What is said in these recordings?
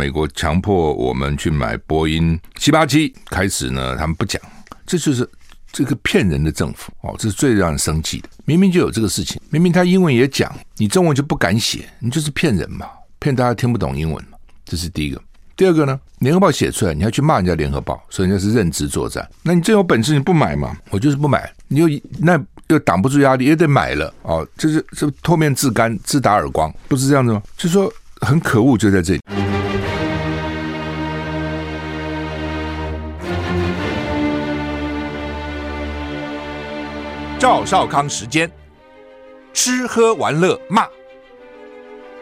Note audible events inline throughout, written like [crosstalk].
美国强迫我们去买波音七八七，开始呢，他们不讲，这就是这个骗人的政府哦，这是最让人生气的。明明就有这个事情，明明他英文也讲，你中文就不敢写，你就是骗人嘛，骗大家听不懂英文嘛。这是第一个。第二个呢，联合报写出来，你要去骂人家联合报，说人家是认知作战，那你真有本事你不买嘛？我就是不买，你又那又挡不住压力，也得买了哦，就是这脱面自干自打耳光，不是这样子吗？就说。很可恶，就在这里。赵少康时间，吃喝玩乐骂，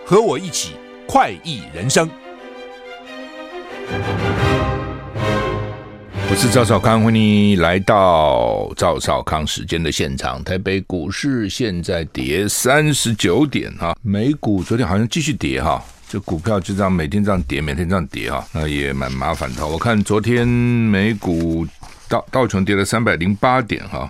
和我一起快意人生。我是赵少康，欢迎你来到赵少康时间的现场。台北股市现在跌三十九点哈，美股昨天好像继续跌哈，就股票就这样每天这样跌，每天这样跌哈，那也蛮麻烦的。我看昨天美股道道琼跌了三百零八点哈，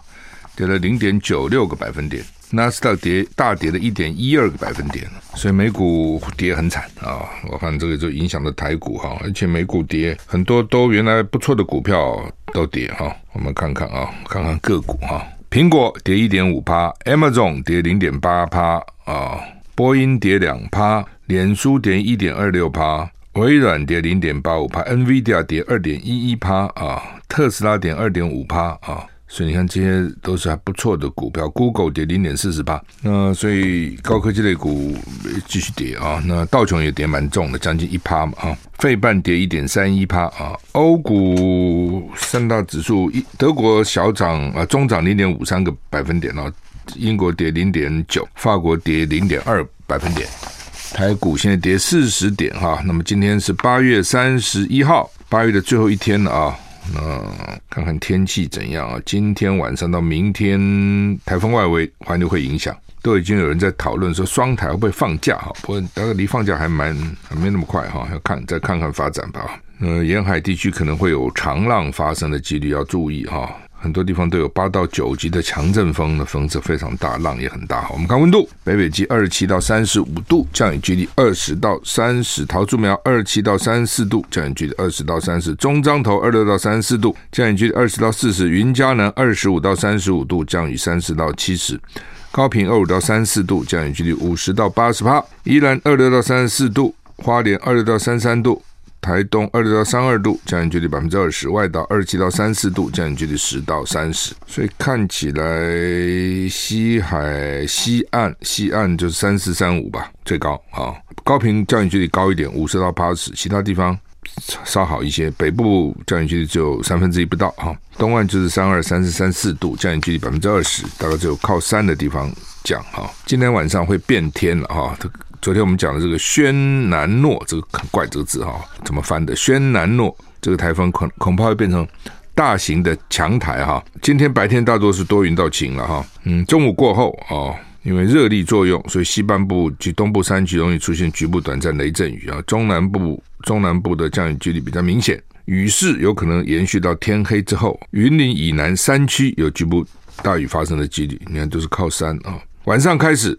跌了零点九六个百分点。纳斯达跌大跌了一点一二个百分点，所以美股跌很惨啊！我看这个就影响了台股哈，而且美股跌很多都原来不错的股票都跌哈。我们看看啊，看看个股哈，苹果跌一点五趴，Amazon 跌零点八趴啊，波音跌两趴，脸书跌一点二六趴，微软跌零点八五趴，NVIDIA 跌二点一一趴啊，特斯拉跌二点五趴啊。所以你看，这些都是还不错的股票。Google 跌零点四十八，那所以高科技类股继续跌啊。那道琼也跌蛮重的，将近一趴嘛啊。费半跌一点三一趴啊。欧股三大指数，一德国小涨啊，中涨零点五三个百分点啊。英国跌零点九，法国跌零点二百分点。台股现在跌四十点哈。那么今天是八月三十一号，八月的最后一天了啊。那看看天气怎样啊？今天晚上到明天，台风外围环流会影响，都已经有人在讨论说双台会不会放假哈？不过大概离放假还蛮还没那么快哈，要看再看看发展吧。呃，沿海地区可能会有长浪发生的几率，要注意哈。很多地方都有八到九级的强阵风，的风势非常大，浪也很大。我们看温度，北北基二十七到三十五度，降雨距离二十到三十；桃竹苗二十七到三十四度，降雨距离二十到三十；中彰投二六到三十四度，降雨距离二十到四十；云嘉南二十五到三十五度，降雨三十到七十；高屏二五到三十四度，降雨距离五十到八十趴；宜兰二六到三十四度，花莲二六到三十三度。台东二六到三二度，降雨几率百分之二十；外岛二七到三四度，降雨几率十到三十。所以看起来西海西岸西岸就是三四三五吧，最高啊。高频降雨几率高一点，五十到八十；其他地方稍好一些。北部降雨几率只有三分之一不到哈。东岸就是三二三四三四度，降雨几率百分之二十，大概只有靠山的地方降哈。今天晚上会变天了哈。昨天我们讲的这个轩南诺，这个很怪这个字哈，怎么翻的？轩南诺这个台风恐恐怕会变成大型的强台哈。今天白天大多是多云到晴了哈，嗯，中午过后哦，因为热力作用，所以西半部及东部山区容易出现局部短暂雷阵雨啊。中南部中南部的降雨几率比较明显，雨势有可能延续到天黑之后。云林以南山区有局部大雨发生的几率，你看都是靠山啊。晚上开始。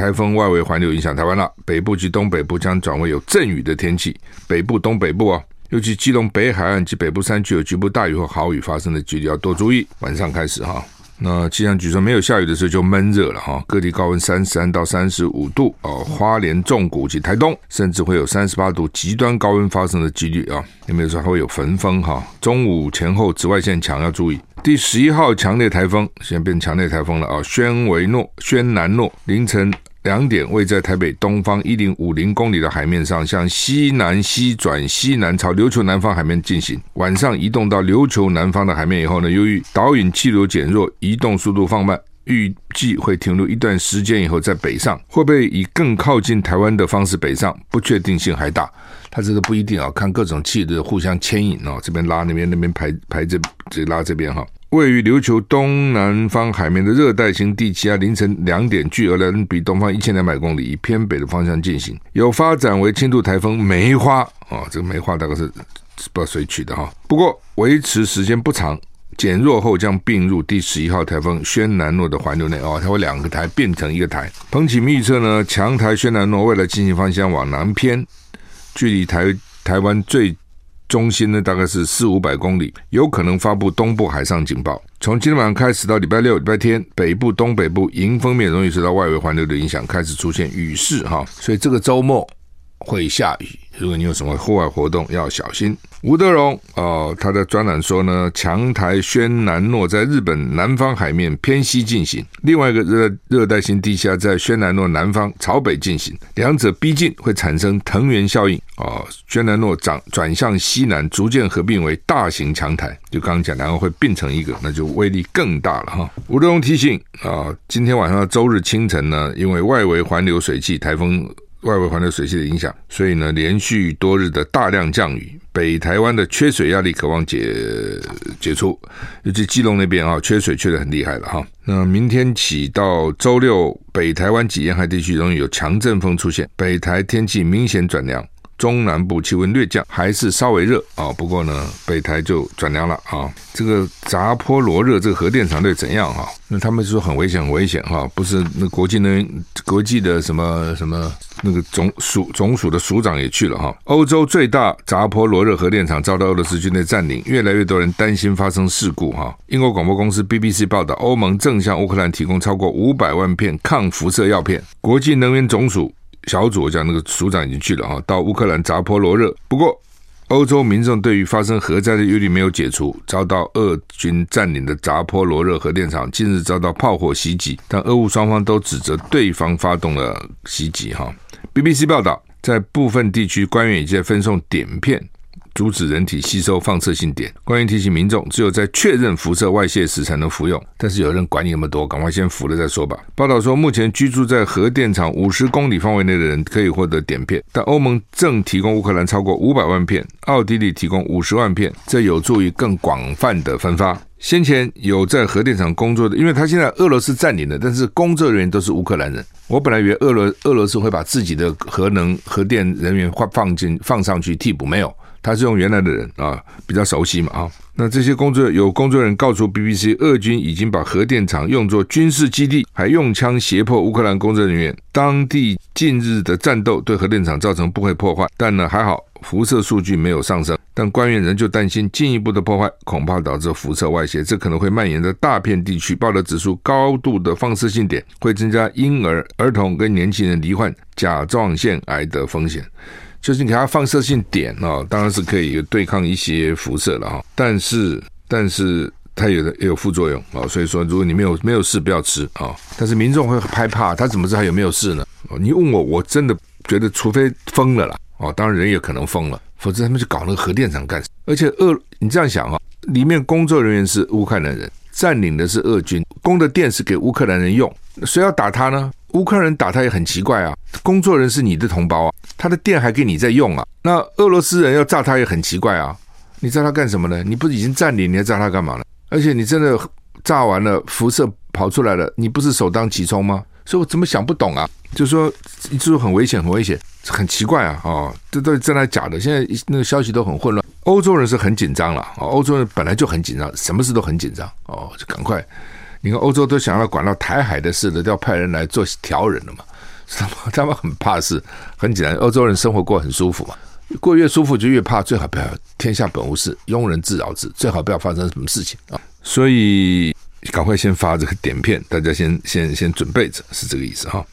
台风外围环流影响台湾了，北部及东北部将转为有阵雨的天气。北部、东北部啊，尤其基隆北海岸及北部山区有局部大雨或豪雨发生的几率要多注意。晚上开始哈，那气象局说没有下雨的时候就闷热了哈，各地高温三十三到三十五度哦，花莲、纵谷及台东甚至会有三十八度极端高温发生的几率啊。有没有说还会有焚风哈？中午前后紫外线强要注意。第十一号强烈台风现在变强烈台风了啊！轩维诺、轩南诺凌晨两点位在台北东方一零五零公里的海面上，向西南西转西南朝琉球南方海面进行。晚上移动到琉球南方的海面以后呢，由于导引气流减弱，移动速度放慢，预计会停留一段时间以后再北上。会不会以更靠近台湾的方式北上？不确定性还大。它这个不一定啊，看各种气的互相牵引哦，这边拉那边，那边排排这这拉这边哈。位于琉球东南方海面的热带型低气压，凌晨两点距而来比东方一千两百公里，以偏北的方向进行，有发展为轻度台风梅花啊，这个梅花大概是不知道谁取的哈。不过维持时间不长，减弱后将并入第十一号台风轩岚诺的环流内哦，它会两个台变成一个台。彭启明预测呢，强台轩岚诺未来进行方向往南偏。距离台台湾最中心呢，大概是四五百公里，有可能发布东部海上警报。从今天晚上开始到礼拜六、礼拜天，北部、东北部迎风面容易受到外围环流的影响，开始出现雨势哈，所以这个周末会下雨。如果你有什么户外活动，要小心。吴德荣哦，他的专栏说呢，强台轩南诺在日本南方海面偏西进行，另外一个热热带性低压在轩南诺南方朝北进行，两者逼近会产生藤原效应哦，轩南诺转转向西南，逐渐合并为大型强台，就刚刚讲，然后会并成一个，那就威力更大了哈。吴德荣提醒啊，今天晚上周日清晨呢，因为外围环流水气台风。外围环流水系的影响，所以呢，连续多日的大量降雨，北台湾的缺水压力渴望解解除，尤其基隆那边啊，缺水缺的很厉害了哈。那明天起到周六，北台湾及沿海地区容易有强阵风出现，北台天气明显转凉。中南部气温略降，还是稍微热啊、不过呢，北台就转凉了啊、哦。这个扎波罗热这个核电厂队怎样哈、那他们说很危险，很危险哈、不是那国际能源，国际的什么什么那个总署总署的署长也去了哈、欧洲最大扎波罗热核电厂遭到俄罗斯军队占领，越来越多人担心发生事故哈、英国广播公司 BBC 报道，欧盟正向乌克兰提供超过五百万片抗辐射药片。国际能源总署。小组讲那个署长已经去了哈，到乌克兰扎波罗热。不过，欧洲民众对于发生核灾的忧虑没有解除。遭到俄军占领的扎波罗热核电厂近日遭到炮火袭击，但俄乌双方都指责对方发动了袭击。哈，BBC 报道，在部分地区，官员已经在分送碘片。阻止人体吸收放射性碘。官员提醒民众，只有在确认辐射外泄时才能服用。但是有人管你那么多，赶快先服了再说吧。报道说，目前居住在核电厂五十公里范围内的人可以获得碘片，但欧盟正提供乌克兰超过五百万片，奥地利提供五十万片，这有助于更广泛的分发。先前有在核电厂工作的，因为他现在俄罗斯占领了，但是工作人员都是乌克兰人。我本来以为俄罗俄罗斯会把自己的核能核电人员放放进放上去替补，没有。他是用原来的人啊，比较熟悉嘛啊。那这些工作有工作人员告诉 BBC，俄军已经把核电厂用作军事基地，还用枪胁迫乌克兰工作人员。当地近日的战斗对核电厂造成不会破坏，但呢还好辐射数据没有上升。但官员仍旧担心进一步的破坏恐怕导致辐射外泄，这可能会蔓延到大片地区。报道指出，高度的放射性点会增加婴儿、儿童跟年轻人罹患甲状腺癌的风险。就是你给它放射性碘啊，当然是可以对抗一些辐射了哈，但是但是它有的也有副作用啊，所以说如果你没有没有事不要吃啊。但是民众会害怕，他怎么知道有没有事呢？你问我，我真的觉得除非疯了啦，哦，当然人也可能疯了，否则他们去搞那个核电厂干什么？而且俄，你这样想啊，里面工作人员是乌克兰人，占领的是俄军，供的电是给乌克兰人用，谁要打他呢？乌克兰人打他也很奇怪啊，工作人是你的同胞啊，他的电还给你在用啊，那俄罗斯人要炸他也很奇怪啊，你炸他干什么呢？你不是已经占领，你要炸他干嘛呢？而且你真的炸完了，辐射跑出来了，你不是首当其冲吗？所以我怎么想不懂啊？就是说，就是很危险，很危险，很奇怪啊！哦，这都是真的假的？现在那个消息都很混乱，欧洲人是很紧张了，哦，欧洲人本来就很紧张，什么事都很紧张，哦，就赶快。你看，欧洲都想要管到台海的事的，都要派人来做调人了嘛？他们他们很怕事，很简单。欧洲人生活过很舒服嘛，过越舒服就越怕。最好不要天下本无事，庸人自扰之。最好不要发生什么事情啊！所以赶快先发这个点片，大家先先先准备着，是这个意思哈。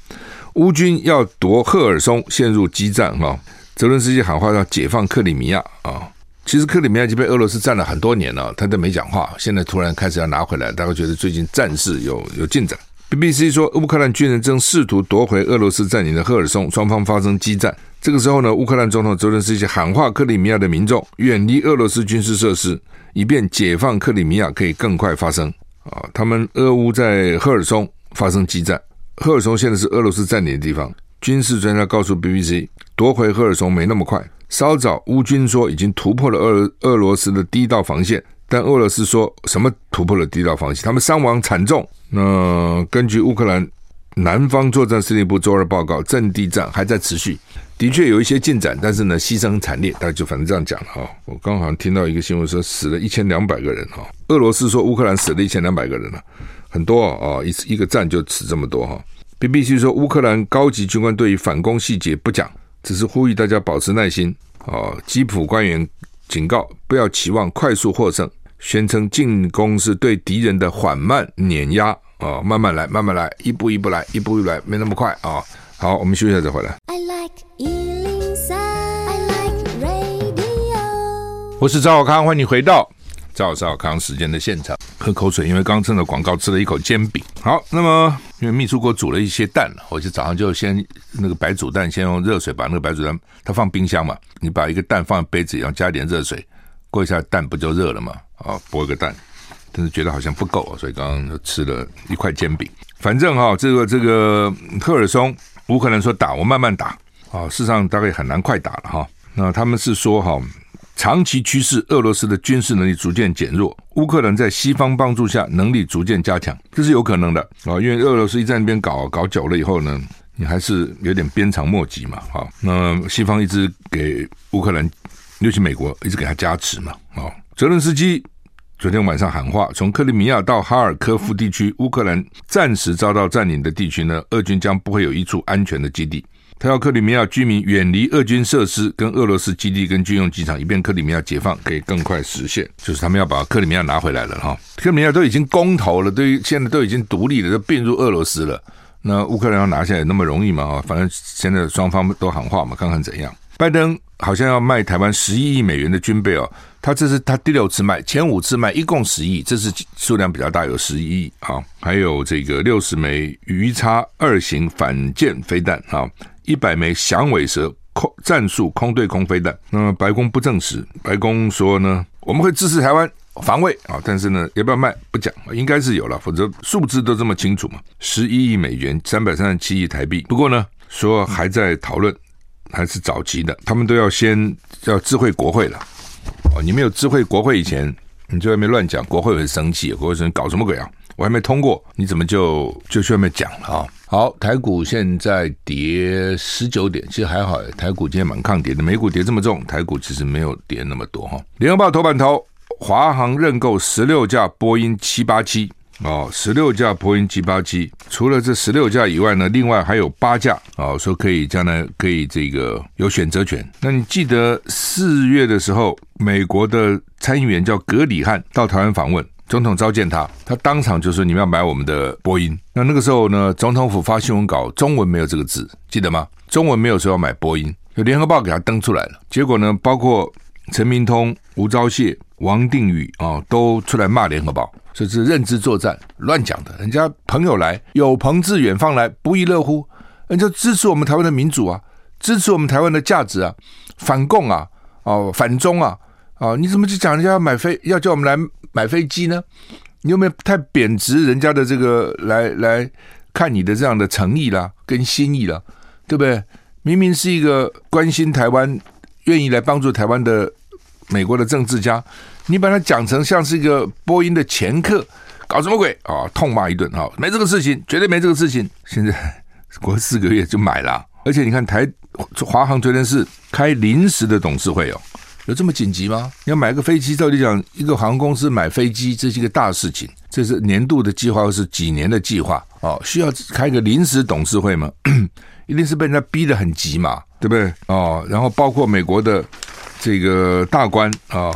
乌军要夺赫尔松，陷入激战哈。泽伦斯基喊话要解放克里米亚啊。其实克里米亚已经被俄罗斯占了很多年了，他都没讲话。现在突然开始要拿回来，大家觉得最近战事有有进展。BBC 说，乌克兰军人正试图夺回俄罗斯占领的赫尔松，双方发生激战。这个时候呢，乌克兰总统泽连斯基喊话克里米亚的民众远离俄罗斯军事设施，以便解放克里米亚可以更快发生。啊，他们俄乌在赫尔松发生激战，赫尔松现在是俄罗斯占领的地方。军事专家告诉 BBC，夺回赫尔松没那么快。稍早，乌军说已经突破了俄俄罗斯的第一道防线，但俄罗斯说什么突破了第一道防线？他们伤亡惨重。那根据乌克兰南方作战司令部周二报告，阵地战还在持续，的确有一些进展，但是呢，牺牲惨烈。大家就反正这样讲了哈。我刚好像听到一个新闻说死了一千两百个人哈。俄罗斯说乌克兰死了一千两百个人了，很多啊，一一个战就死这么多哈。BBC 说乌克兰高级军官对于反攻细节不讲。只是呼吁大家保持耐心哦，基辅官员警告不要期望快速获胜，宣称进攻是对敌人的缓慢碾压哦，慢慢来，慢慢来，一步一步来，一步一步来，没那么快啊、哦。好，我们休息一下再回来。I like 我是赵小康，欢迎你回到赵少康时间的现场。喝口水，因为刚趁着广告吃了一口煎饼。好，那么因为秘书给我煮了一些蛋了，我就早上就先那个白煮蛋，先用热水把那个白煮蛋，它放冰箱嘛，你把一个蛋放在杯子里，然后加点热水，过一下蛋不就热了嘛？啊，剥个蛋，但是觉得好像不够，所以刚刚就吃了一块煎饼。反正哈，这个这个赫尔松，乌克兰说打，我慢慢打啊，事实上大概很难快打了哈。那他们是说哈。长期趋势，俄罗斯的军事能力逐渐减弱，乌克兰在西方帮助下能力逐渐加强，这是有可能的啊！因为俄罗斯一在那边搞搞久了以后呢，你还是有点鞭长莫及嘛，哈。那西方一直给乌克兰，尤其美国一直给他加持嘛，啊。泽伦斯基昨天晚上喊话，从克里米亚到哈尔科夫地区，乌克兰暂时遭到占领的地区呢，俄军将不会有一处安全的基地。他要克里米亚居民远离俄军设施、跟俄罗斯基地、跟军用机场，以便克里米亚解放可以更快实现。就是他们要把克里米亚拿回来了哈。克里米亚都已经公投了，对于现在都已经独立了，都并入俄罗斯了。那乌克兰要拿下来那么容易吗？哈，反正现在双方都喊话嘛，看看怎样。拜登好像要卖台湾十一亿美元的军备哦，他这是他第六次卖，前五次卖一共十亿，这是数量比较大，有十一亿啊。还有这个六十枚鱼叉二型反舰飞弹啊。一百枚响尾蛇空战术空对空飞弹，那么白宫不证实。白宫说呢，我们会支持台湾防卫啊，但是呢，要不要卖不讲，应该是有了，否则数字都这么清楚嘛，十一亿美元，三百三十七亿台币。不过呢，说还在讨论，还是早期的，他们都要先要智慧国会了。哦，你没有智慧国会以前，你在外面乱讲，国会很生气，国会说你搞什么鬼啊？我还没通过，你怎么就就去外面讲了啊？好，台股现在跌十九点，其实还好。台股今天蛮抗跌的，美股跌这么重，台股其实没有跌那么多哈。联合报头版头，华航认购十六架波音七八七哦，十六架波音七八七，除了这十六架以外呢，另外还有八架哦，说可以将来可以这个有选择权。那你记得四月的时候，美国的参议员叫格里汉到台湾访问。总统召见他，他当场就说：“你们要买我们的波音。”那那个时候呢，总统府发新闻稿，中文没有这个字，记得吗？中文没有说要买波音，就联合报给他登出来了。结果呢，包括陈明通、吴钊燮、王定宇啊、哦，都出来骂联合报，说这是认知作战，乱讲的。人家朋友来，有朋自远方来，不亦乐乎？人家支持我们台湾的民主啊，支持我们台湾的价值啊，反共啊，哦，反中啊。啊、哦，你怎么就讲人家要买飞，要叫我们来买飞机呢？你有没有太贬值人家的这个来来看你的这样的诚意啦，跟心意啦，对不对？明明是一个关心台湾、愿意来帮助台湾的美国的政治家，你把它讲成像是一个波音的前客，搞什么鬼啊、痛骂一顿啊！没这个事情，绝对没这个事情。现在过四个月就买了，而且你看台华航昨天是开临时的董事会哦。有这么紧急吗？要买个飞机，照理讲，一个航空公司买飞机，这是一个大事情，这是年度的计划，是几年的计划哦，需要开个临时董事会吗？[clears throat] 一定是被人家逼得很急嘛，对不对？哦，然后包括美国的这个大官啊、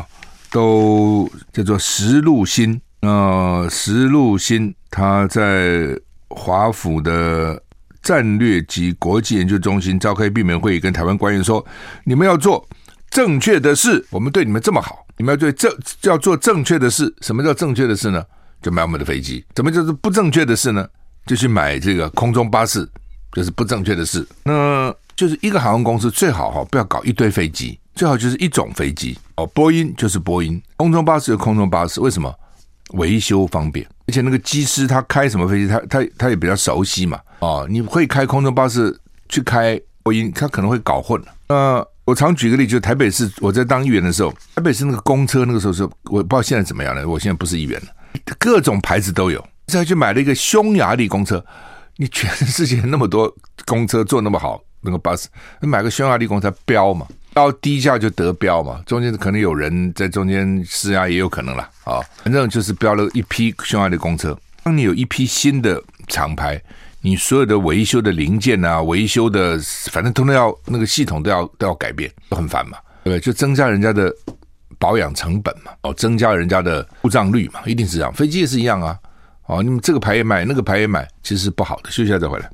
都叫做石路新啊，石路新他在华府的战略及国际研究中心召开闭门会议，跟台湾官员说，你们要做。正确的事，我们对你们这么好，你们要对正要做正确的事。什么叫正确的事呢？就买我们的飞机。怎么叫做不正确的事呢？就去买这个空中巴士，就是不正确的事。那就是一个航空公司最好哈，不要搞一堆飞机，最好就是一种飞机哦。波音就是波音，空中巴士就空中巴士，为什么？维修方便，而且那个机师他开什么飞机，他他他也比较熟悉嘛。哦，你会开空中巴士去开波音，他可能会搞混了。那我常举个例，就台北市，我在当议员的时候，台北市那个公车，那个时候是，我不知道现在怎么样了。我现在不是议员了，各种牌子都有。再去买了一个匈牙利公车，你全世界那么多公车做那么好，那个巴士，你买个匈牙利公车标嘛，到低价就得标嘛，中间可能有人在中间施压，也有可能啦。啊。反正就是标了一批匈牙利公车。当你有一批新的厂牌。你所有的维修的零件啊，维修的反正通通要那个系统都要都要改变，都很烦嘛。对？就增加人家的保养成本嘛，哦，增加人家的故障率嘛，一定是这样。飞机也是一样啊，哦，你们这个牌也买，那个牌也买，其实是不好的。休息下再回来。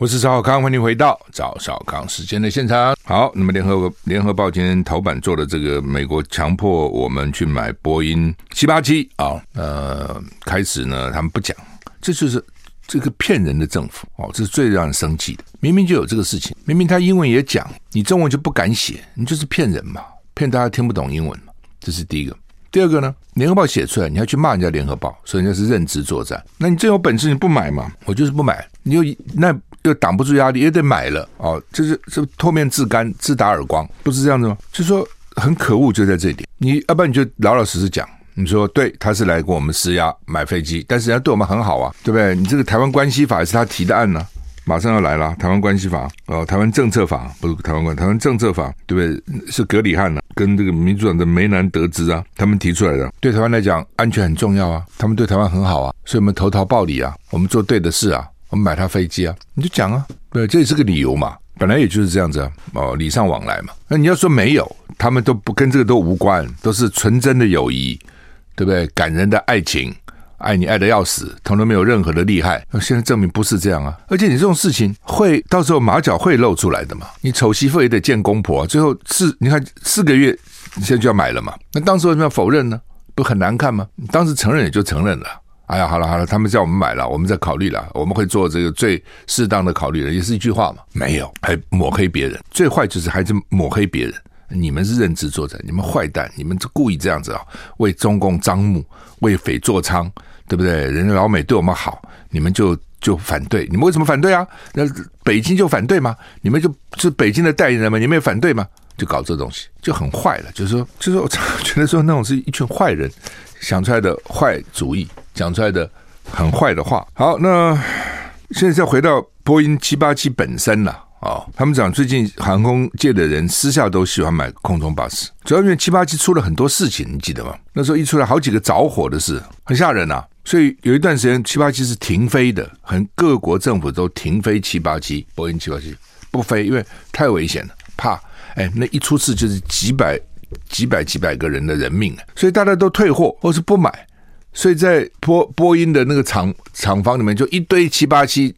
我是赵少康，欢迎回到赵少康时间的现场。好，那么联合联合报今天头版做的这个美国强迫我们去买波音七八七啊，呃，开始呢他们不讲，这就是这个骗人的政府哦，这是最让人生气的。明明就有这个事情，明明他英文也讲，你中文就不敢写，你就是骗人嘛，骗大家听不懂英文嘛，这是第一个。第二个呢，联合报写出来，你要去骂人家联合报，说人家是认知作战，那你真有本事你不买嘛？我就是不买，你又那。又挡不住压力，也得买了哦。就是这脱面自干，自打耳光，不是这样子吗？就是说很可恶，就在这点。你要不然你就老老实实讲，你说对，他是来给我们施压买飞机，但是人家对我们很好啊，对不对？你这个台湾关系法也是他提的案呢、马上要来了。台湾关系法哦，台湾政策法不是台湾关，台湾政策法对不对？是格里汉呢、啊，跟这个民主党的梅南德兹啊，他们提出来的。对台湾来讲，安全很重要啊，他们对台湾很好啊，所以我们投桃报李啊，我们做对的事啊。我们买他飞机啊，你就讲啊，对，这也是个理由嘛，本来也就是这样子啊，哦，礼尚往来嘛。那你要说没有，他们都不跟这个都无关，都是纯真的友谊，对不对？感人的爱情，爱你爱得要死，统统没有任何的利害。那现在证明不是这样啊，而且你这种事情会到时候马脚会露出来的嘛。你丑媳妇也得见公婆，最后四你看四个月，你现在就要买了嘛。那当时为什么要否认呢？不很难看吗？你当时承认也就承认了。哎呀，好了好了，他们叫我们买了，我们在考虑了，我们会做这个最适当的考虑了，也是一句话嘛。没有，还抹黑别人，最坏就是还是抹黑别人。你们是认知作战，你们坏蛋，你们故意这样子啊，为中共张目，为匪作倀，对不对？人家老美对我们好，你们就就反对，你们为什么反对啊？那北京就反对吗？你们就是北京的代言人吗？你们也反对吗？就搞这东西就很坏了，就是说，就是说我 [laughs] 觉得说那种是一群坏人想出来的坏主意。讲出来的很坏的话。好，那现在再回到波音七八七本身了啊。他们讲最近航空界的人私下都喜欢买空中巴士，主要因为七八七出了很多事情，你记得吗？那时候一出来好几个着火的事，很吓人呐。所以有一段时间七八七是停飞的，很各国政府都停飞七八七，波音七八七不飞，因为太危险了，怕哎那一出事就是几百几百几百个人的人命，所以大家都退货或是不买。所以在波波音的那个厂厂房里面，就一堆七八七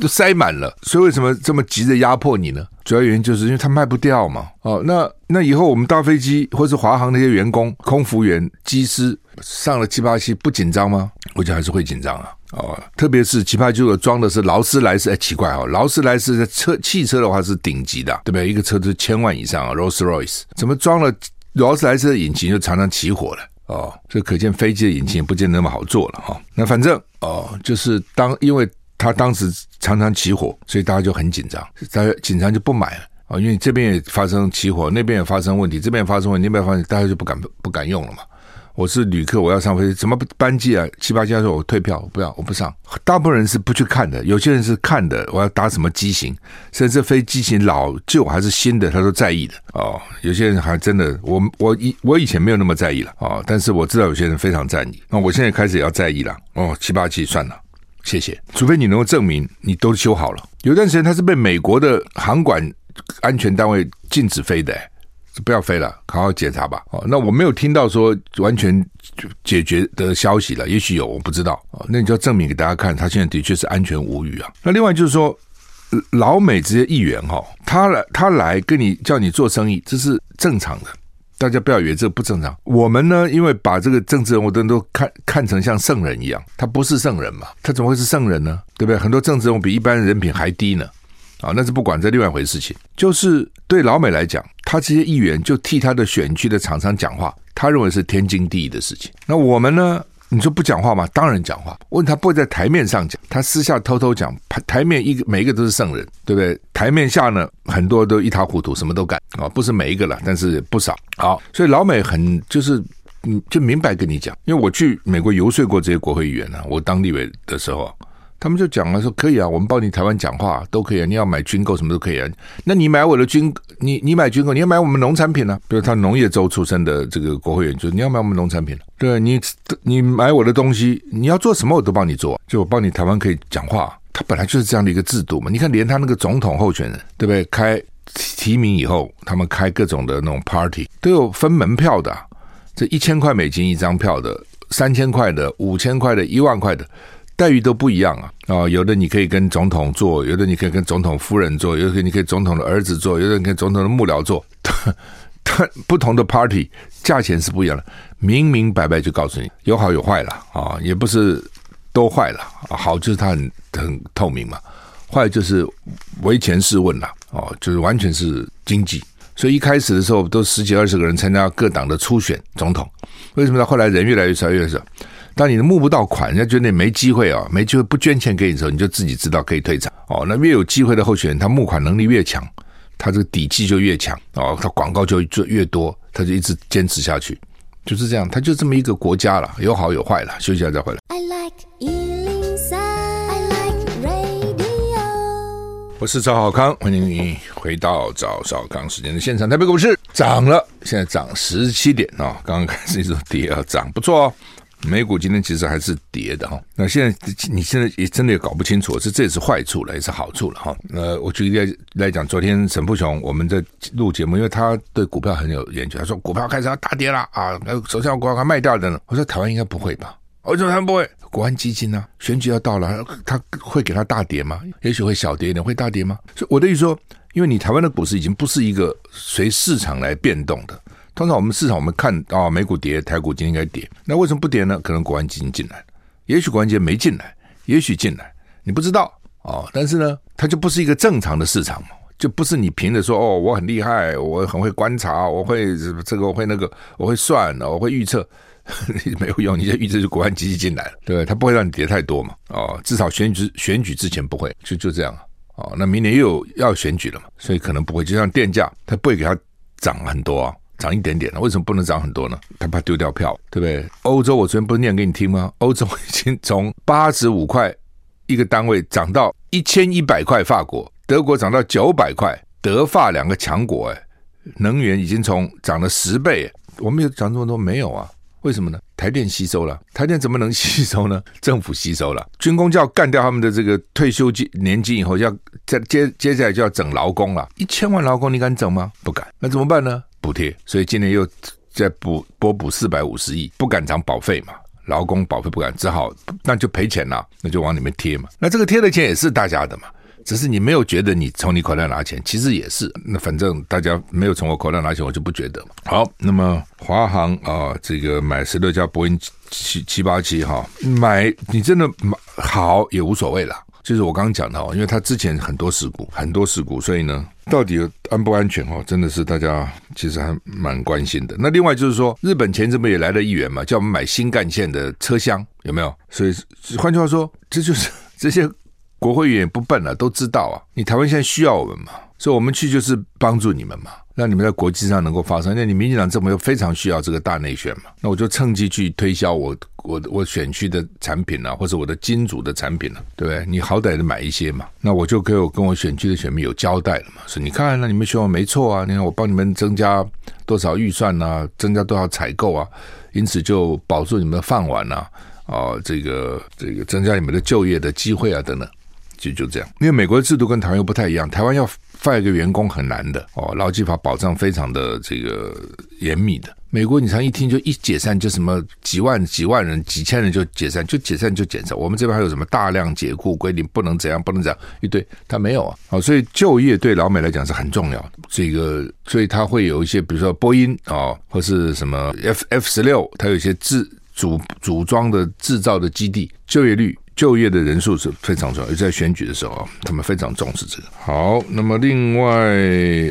都塞满了。所以为什么这么急着压迫你呢？主要原因就是因为他卖不掉嘛。哦，那那以后我们搭飞机或是华航那些员工、空服员、机师上了七八七不紧张吗？我觉得还是会紧张啊。哦，特别是七八七如果装的是劳斯莱斯，哎，奇怪哦，劳斯莱斯的车汽车的话是顶级的，对不对？一个车都是千万以上啊，Rolls Royce 怎么装了劳斯莱斯的引擎就常常起火了？哦，这可见飞机的引擎也不见得那么好做了哈、哦。那反正哦，就是当因为他当时常常起火，所以大家就很紧张，大家紧张就不买了啊、因为这边也发生起火，那边也发生问题，这边也发生问题，那边发生，大家就不敢不敢用了嘛。我是旅客，我要上飞机，怎么班机啊？七八家说我退票，不要，我不上。大部分人是不去看的，有些人是看的。我要搭什么机型，甚至飞机型老旧还是新的，他都在意的哦。有些人还真的，我我以我以前没有那么在意了哦，但是我知道有些人非常在意。那我现在开始也要在意了哦。七八七算了，谢谢。除非你能够证明你都修好了。有段时间他是被美国的航管安全单位禁止飞的。不要飞了，好好检查吧。哦，那我没有听到说完全解决的消息了，也许有，我不知道。哦，那你就要证明给大家看，他现在的确是安全无虞啊。那另外就是说，老美这些议员哈，他来他来跟你叫你做生意，这是正常的。大家不要以为这不正常。我们呢，因为把这个政治人物都都看看成像圣人一样，他不是圣人嘛，他怎么会是圣人呢？对不对？很多政治人物比一般人品还低呢。啊，那是不管这另外一回事情，就是对老美来讲，他这些议员就替他的选区的厂商讲话，他认为是天经地义的事情。那我们呢？你说不讲话吗？当然讲话。问他不会在台面上讲，他私下偷偷讲。台台面一个每一个都是圣人，对不对？台面下呢，很多都一塌糊涂，什么都干啊，不是每一个了，但是不少。好，所以老美很就是嗯，就明白跟你讲，因为我去美国游说过这些国会议员呢，我当立委的时候。他们就讲了说可以啊，我们帮你台湾讲话都可以啊，你要买军购什么都可以啊。那你买我的军，你你买军购，你要买我们农产品呢、啊？比如他农业州出身的这个国会议员，就你要买我们农产品，对，你你买我的东西，你要做什么我都帮你做，就我帮你台湾可以讲话，他本来就是这样的一个制度嘛。你看，连他那个总统候选人，对不对？开提名以后，他们开各种的那种 party，都有分门票的啊。这一千块美金一张票的，三千块的，五千块的，一万块的，待遇都不一样啊！啊，有的你可以跟总统做，有的你可以跟总统夫人做，有的你可以总统的儿子做，有的你可以总统的幕僚做。[laughs] 他不同的 party 价钱是不一样的，明明白白就告诉你，有好有坏了啊，也不是都坏了，好就是他很很透明嘛，坏就是唯钱是问了哦，就是完全是经济。所以一开始的时候都十几二十个人参加各党的初选总统，为什么到后来人越来越少越来越少？当你募不到款，人家觉得你没机会啊，没机会不捐钱给你的时候，你就自己知道可以退场哦。那越有机会的候选人，他募款能力越强，他这个底气就越强哦，他广告就做越多，他就一直坚持下去，就是这样，他就这么一个国家了，有好有坏了。休息一下再回来。I like 我是赵少康，欢迎你回到赵少康时间的现场。台北股市涨了，现在涨十七点啊、哦！刚刚开始一直跌啊，涨不错哦。美股今天其实还是跌的哈、哦。那现在你现在也真的也搞不清楚，这这也是坏处了，也是好处了哈。呃，我举例来讲，昨天沈富雄我们在录节目，因为他对股票很有研究，他说股票开始要大跌了啊，首先我股票卖掉的呢。我说台湾应该不会吧？我说台湾不会。国安基金呢、选举要到了，他会给他大跌吗？也许会小跌一点，会大跌吗？所以我的意思说，因为你台湾的股市已经不是一个随市场来变动的。通常我们市场我们看啊、哦，美股跌，台股今天应该跌。那为什么不跌呢？可能国安基金进来，也许国安基金没进来，也许进来，你不知道哦。但是呢，它就不是一个正常的市场嘛，就不是你凭着说哦，我很厉害，我很会观察，我会这个，我会那个，我会算，我会预测。[laughs] 没有用，你这预测是国安基金进来了，对，他不会让你跌太多嘛，哦，至少选举选举之前不会，就就这样，哦，那明年又有要选举了嘛，所以可能不会，就像电价，他不会给它涨很多啊，涨一点点呢，为什么不能涨很多呢？他怕丢掉票，对不对？欧洲我昨天不是念给你听吗？欧洲已经从八十五块一个单位涨到一千一百块，法国、德国涨到九百块，德法两个强国，哎，能源已经从涨了十倍，我们有涨这么多没有啊？为什么呢？台电吸收了，台电怎么能吸收呢？[laughs] 政府吸收了，军工就要干掉他们的这个退休金年金以后，要再接接下来就要整劳工了，一千万劳工你敢整吗？不敢，那怎么办呢？补贴，所以今年又再补拨补四百五十亿，不敢涨保费嘛，劳工保费不敢，只好那就赔钱了，那就往里面贴嘛，那这个贴的钱也是大家的嘛。只是你没有觉得你从你口袋拿钱，其实也是。那反正大家没有从我口袋拿钱，我就不觉得嘛。好，那么华航啊，这个买十六架波音七七八七哈，买你真的买好也无所谓啦。就是我刚刚讲的哦，因为他之前很多事故，很多事故，所以呢，到底安不安全哦，真的是大家其实还蛮关心的。那另外就是说，日本前阵不也来了议员嘛，叫我们买新干线的车厢，有没有？所以换句话说，这就是 [laughs] 这些。国会议员不笨啊，都知道啊。你台湾现在需要我们嘛，所以我们去就是帮助你们嘛，让你们在国际上能够发声。那你民进党这么又非常需要这个大内宣嘛，那我就趁机去推销我我我选区的产品啊，或者我的金主的产品啊，对不对？你好歹得买一些嘛，那我就给我跟我选区的选民有交代了嘛。说你看，那你们选我没错啊，你看我帮你们增加多少预算啊，增加多少采购啊，因此就保住你们的饭碗呐，啊，这个这个增加你们的就业的机会啊，等等。就就这样，因为美国的制度跟台湾又不太一样，台湾要 fire 一个员工很难的哦，劳基法保障非常的这个严密的。美国你常一听就一解散就什么几万几万人几千人就解散，就解散就解散。我们这边还有什么大量解雇规定，不能怎样不能怎样一堆，他没有啊。好，所以就业对老美来讲是很重要。这个所以他会有一些，比如说波音啊，或是什么 F F 十六，它有一些自组组装的制造的基地，就业率。就业的人数是非常重要，尤其在选举的时候啊，他们非常重视这个。好，那么另外，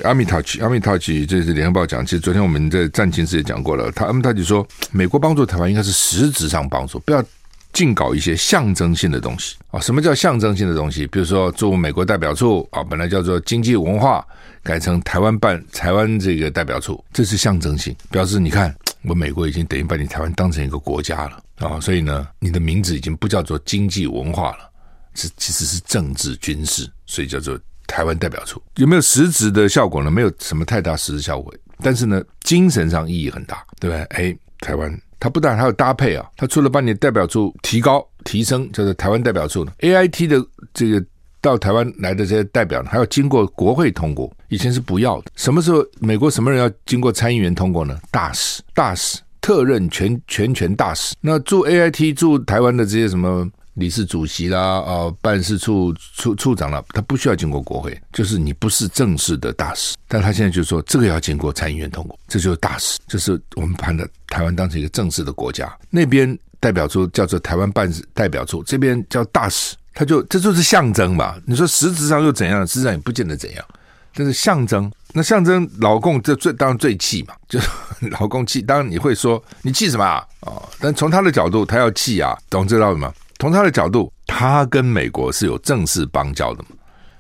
阿米塔奇，阿米塔奇，这是联合报讲。其实昨天我们在战情室也讲过了，他阿米塔奇说，美国帮助台湾应该是实质上帮助，不要尽搞一些象征性的东西啊。什么叫象征性的东西？比如说驻美国代表处啊，本来叫做经济文化，改成台湾办台湾这个代表处，这是象征性，表示你看。我美国已经等于把你台湾当成一个国家了啊，所以呢，你的名字已经不叫做经济文化了，是其实是政治军事，所以叫做台湾代表处。有没有实质的效果呢？没有什么太大实质效果，但是呢，精神上意义很大，对不对？哎，台湾它不但还有搭配啊，它除了把你的代表处提高提升，叫做台湾代表处呢，AIT 的这个到台湾来的这些代表呢，还要经过国会通过，以前是不要的。什么时候美国什么人要经过参议员通过呢？大使、大使、特任全全权大使。那驻 AIT 驻台湾的这些什么理事主席啦、啊、呃、办事处处处长啦，他不需要经过国会，就是你不是正式的大使。但他现在就说这个要经过参议员通过，这就是大使，就是我们把台湾当成一个正式的国家，那边。代表处叫做台湾办事代表处，这边叫大使，他就这就是象征嘛。你说实质上又怎样？实质上也不见得怎样，这是象征。那象征老共这最当然最气嘛，就是 [laughs] 老共气。当然你会说你气什么啊？哦，但从他的角度，他要气啊，懂知道吗？从他的角度，他跟美国是有正式邦交的嘛，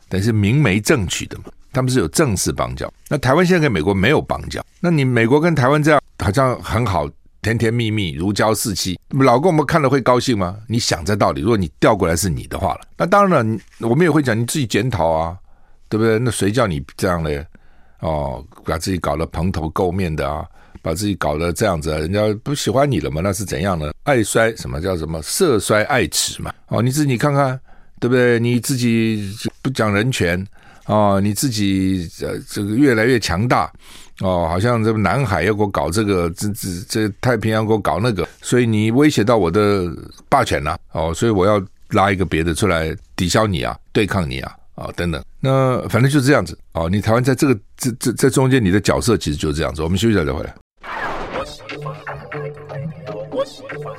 但是明媒正娶的嘛，他们是有正式邦交。那台湾现在跟美国没有邦交，那你美国跟台湾这样好像很好。甜甜蜜蜜，如胶似漆，老公我们看了会高兴吗？你想这道理，如果你调过来是你的话了，那当然了，我们也会讲你自己检讨啊，对不对？那谁叫你这样嘞？哦，把自己搞得蓬头垢面的啊，把自己搞得这样子，人家不喜欢你了嘛？那是怎样呢？爱衰什么叫什么色衰爱弛嘛？哦，你自己看看，对不对？你自己不讲人权哦，你自己呃这个越来越强大。哦，好像这南海要给我搞这个，这这这太平洋给我搞那个，所以你威胁到我的霸权了，哦，所以我要拉一个别的出来抵消你啊，对抗你啊，啊、哦、等等，那反正就是这样子，哦，你台湾在这个这这这中间，你的角色其实就是这样子。我们休息一下再回来。我喜欢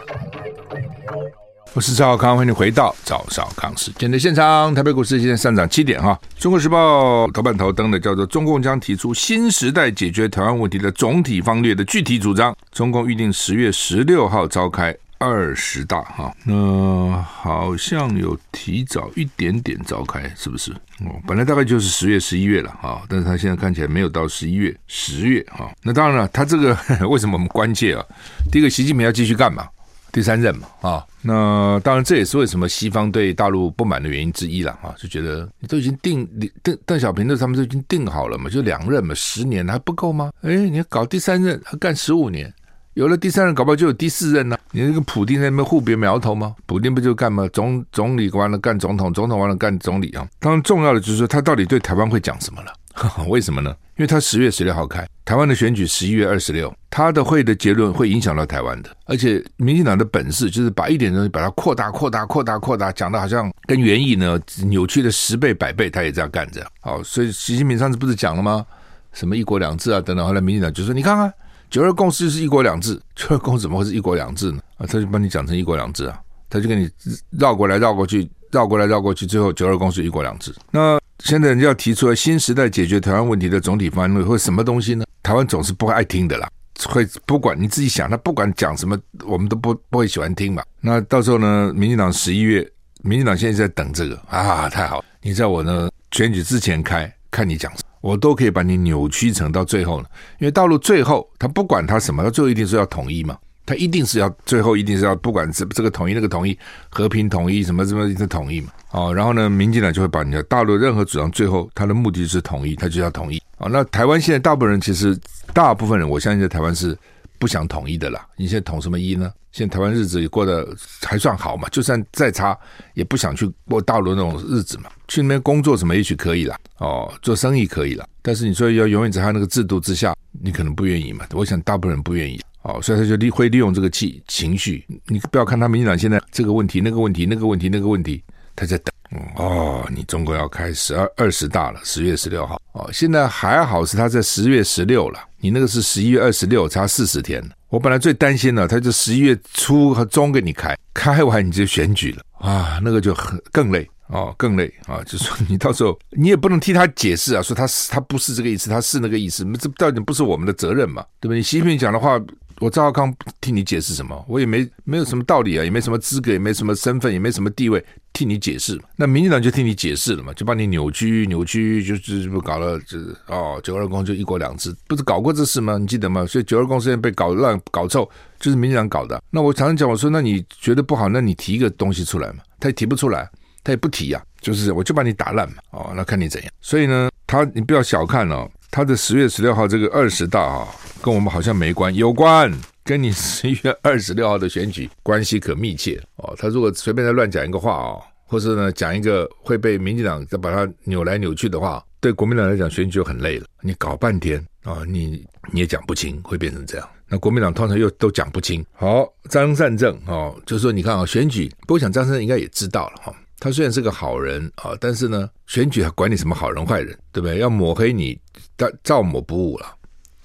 我是赵少康，欢迎回到赵少康时间的现场。台北股市现在上涨七点哈。中国时报头版头登的叫做“中共将提出新时代解决台湾问题的总体方略的具体主张”。中共预定十月十六号召开二十大哈，那好像有提早一点点召开，是不是？哦，本来大概就是十月、十一月了哈，但是他现在看起来没有到十一月、十月哈。那当然了，他这个 [laughs] 为什么我们关切啊？第一个，习近平要继续干嘛？第三任嘛，啊，那当然这也是为什么西方对大陆不满的原因之一了，啊，就觉得你都已经定，邓邓小平的他们都已经定好了嘛，就两任嘛，十年还不够吗？哎，你要搞第三任，还干十五年，有了第三任，搞不好就有第四任呢。你那个普丁在那边互别苗头吗？普丁不就干嘛？总总理完了干总统，总统完了干总理啊。当然重要的就是说他到底对台湾会讲什么了。[laughs] 为什么呢？因为他十月十六号开台湾的选举，十一月二十六，他的会的结论会影响到台湾的。而且民进党的本事就是把一点东西把它扩大、扩大、扩大、扩大，讲的好像跟原意呢扭曲的十倍、百倍，他也这样干着。好，所以习近平上次不是讲了吗？什么一国两制啊等等。后来民进党就说：“你看看九二共识就是一国两制，九二共识怎么会是一国两制呢？”啊，他就帮你讲成一国两制啊，他就给你绕过来、绕过去、绕过来、绕过去，最后九二共识一国两制。那现在人家要提出来新时代解决台湾问题的总体方案，会什么东西呢？台湾总是不爱听的啦，会不管你自己想，他不管讲什么，我们都不不会喜欢听嘛。那到时候呢，民进党十一月，民进党现在在等这个啊，太好！你在我呢选举之前开，看你讲什么，我都可以把你扭曲成到最后呢，因为到了最后，他不管他什么，他最后一定是要统一嘛。他一定是要最后一定是要不管这这个统一那个统一和平统一什么什么的统一嘛哦，然后呢，民进党就会把你的大陆任何主张最后他的目的是统一，他就要统一哦。那台湾现在大部分人其实大部分人我相信在台湾是不想统一的啦。你现在统什么一呢？现在台湾日子也过得还算好嘛，就算再差也不想去过大陆那种日子嘛。去那边工作什么也许可以了哦，做生意可以了，但是你说要永远在他那个制度之下，你可能不愿意嘛。我想大部分人不愿意。哦，所以他就利会利用这个气情绪，你不要看他民进党现在这个问题、那个问题、那个问题、那个问题，他在等。哦，你中国要开十二二十大了，十月十六号。哦，现在还好是他在十月十六了，你那个是十一月二十六，差四十天。我本来最担心的，他就十一月初和中给你开，开完你就选举了啊，那个就很更累。哦，更累啊！就说你到时候你也不能替他解释啊，说他是他不是这个意思，他是那个意思，这到底不是我们的责任嘛？对不对？习近平讲的话，我赵少康替你解释什么？我也没没有什么道理啊，也没什么资格，也没什么身份，也没什么地位替你解释。那民进党就替你解释了嘛，就把你扭曲扭曲，就是不搞了，就是哦，九二共就一国两制，不是搞过这事吗？你记得吗？所以九二共识现在被搞乱搞臭，就是民进党搞的。那我常常讲，我说那你觉得不好，那你提一个东西出来嘛？他也提不出来。他也不提呀、就是我就把你打烂嘛，哦，那看你怎样。所以呢，他你不要小看哦，他的十月十六号这个二十大啊，跟我们好像没关，有关跟你十一月二十六号的选举关系可密切哦。他如果随便再乱讲一个话哦，或是呢讲一个会被民进党再把它扭来扭去的话，对国民党来讲选举就很累了。你搞半天啊、你你也讲不清，会变成这样。那国民党通常又都讲不清。好，张善政哦，就是说你看啊、哦，选举，不过想张善政应该也知道了哈。他虽然是个好人啊，但是呢，选举还管你什么好人坏人，对不对？要抹黑你，但照抹不误了。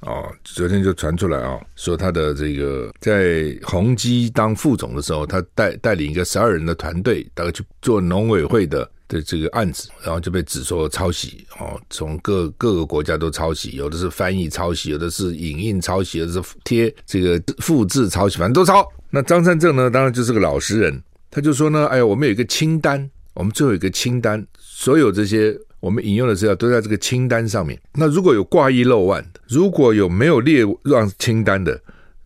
哦，昨天就传出来啊，说他的这个在宏基当副总的时候，他带带领一个十二人的团队，大概去做农委会的的这个案子，然后就被指说抄袭哦，从各各个国家都抄袭，有的是翻译抄袭，有的是影印抄袭，有的是贴这个复制抄袭，反正都抄。那张善政呢，当然就是个老实人。他就说呢，哎呀，我们有一个清单，我们最后有一个清单，所有这些我们引用的资料都在这个清单上面。那如果有挂一漏万的，如果有没有列入清单的，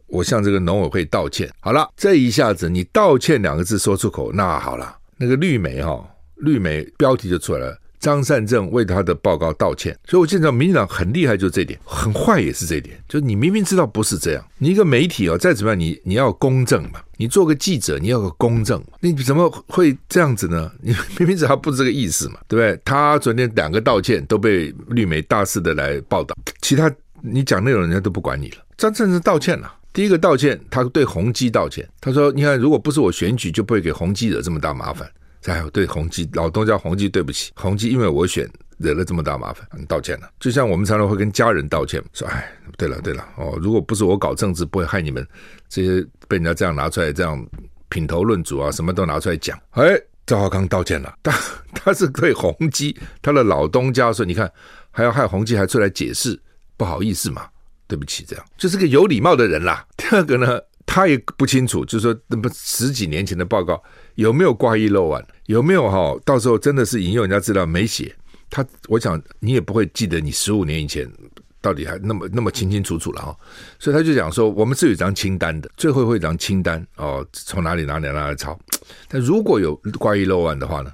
我向这个农委会道歉。好了，这一下子你道歉两个字说出口，那好了，那个绿媒哈、哦，绿媒标题就出来了。张善政为他的报告道歉，所以我现在民进党很厉害，就这点，很坏也是这点，就是你明明知道不是这样，你一个媒体哦，再怎么样，你你要公正嘛，你做个记者，你要个公正，你怎么会这样子呢？[laughs] 你明明知道不是这个意思嘛，对不对？他昨天两个道歉都被绿媒大肆的来报道，其他你讲内容人家都不管你了。张善政道歉了，第一个道歉，他对宏基道歉，他说：“你看，如果不是我选举，就不会给宏基惹这么大麻烦。”再有对宏基老东家宏基对不起，宏基因为我选惹了这么大麻烦，你道歉了。就像我们常常会跟家人道歉，说哎，对了对了哦，如果不是我搞政治，不会害你们这些被人家这样拿出来这样品头论足啊，什么都拿出来讲。哎，赵浩康道歉了，他他是对宏基他的老东家说，你看还要害宏基还出来解释，不好意思嘛，对不起，这样就是个有礼貌的人啦。第二个呢，他也不清楚，就是说那么十几年前的报告。有没有挂一漏万？有没有哈？到时候真的是引用人家资料没写他，我想你也不会记得你十五年以前到底还那么那么清清楚楚了哈。所以他就讲说，我们是有一张清单的，最后会一张清单哦，从哪里哪里哪里抄。但如果有挂一漏万的话呢，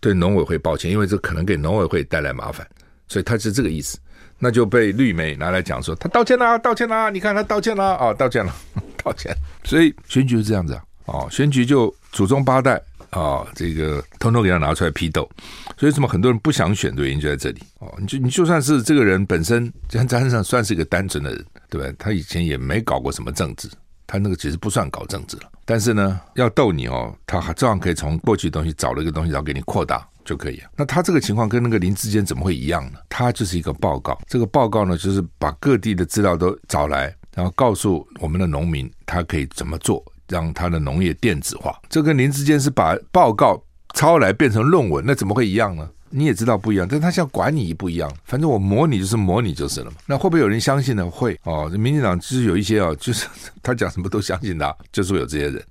对农委会抱歉，因为这可能给农委会带来麻烦，所以他是这个意思。那就被绿媒拿来讲说他道歉啦，道歉啦，你看他道歉啦，哦，道歉了，道歉。所以选举是这样子啊，哦，选举就。祖宗八代啊，这个通通给他拿出来批斗，所以什么很多人不想选的原因就在这里哦。你就你就算是这个人本身，在山上算是一个单纯的人，对不对？他以前也没搞过什么政治，他那个其实不算搞政治了。但是呢，要斗你哦，他还照样可以从过去的东西找了一个东西，然后给你扩大就可以。那他这个情况跟那个林志坚怎么会一样呢？他就是一个报告，这个报告呢，就是把各地的资料都找来，然后告诉我们的农民，他可以怎么做。让他的农业电子化，这跟林智坚是把报告抄来变成论文，那怎么会一样呢？你也知道不一样，但他像管你不一样，反正我模拟就是模拟就是了嘛。那会不会有人相信呢？会哦，民进党就是有一些哦，就是 [laughs] 他讲什么都相信他，就是会有这些人，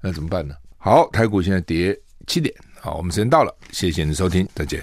那怎么办呢？好，台股现在跌七点，好，我们时间到了，谢谢您的收听，再见。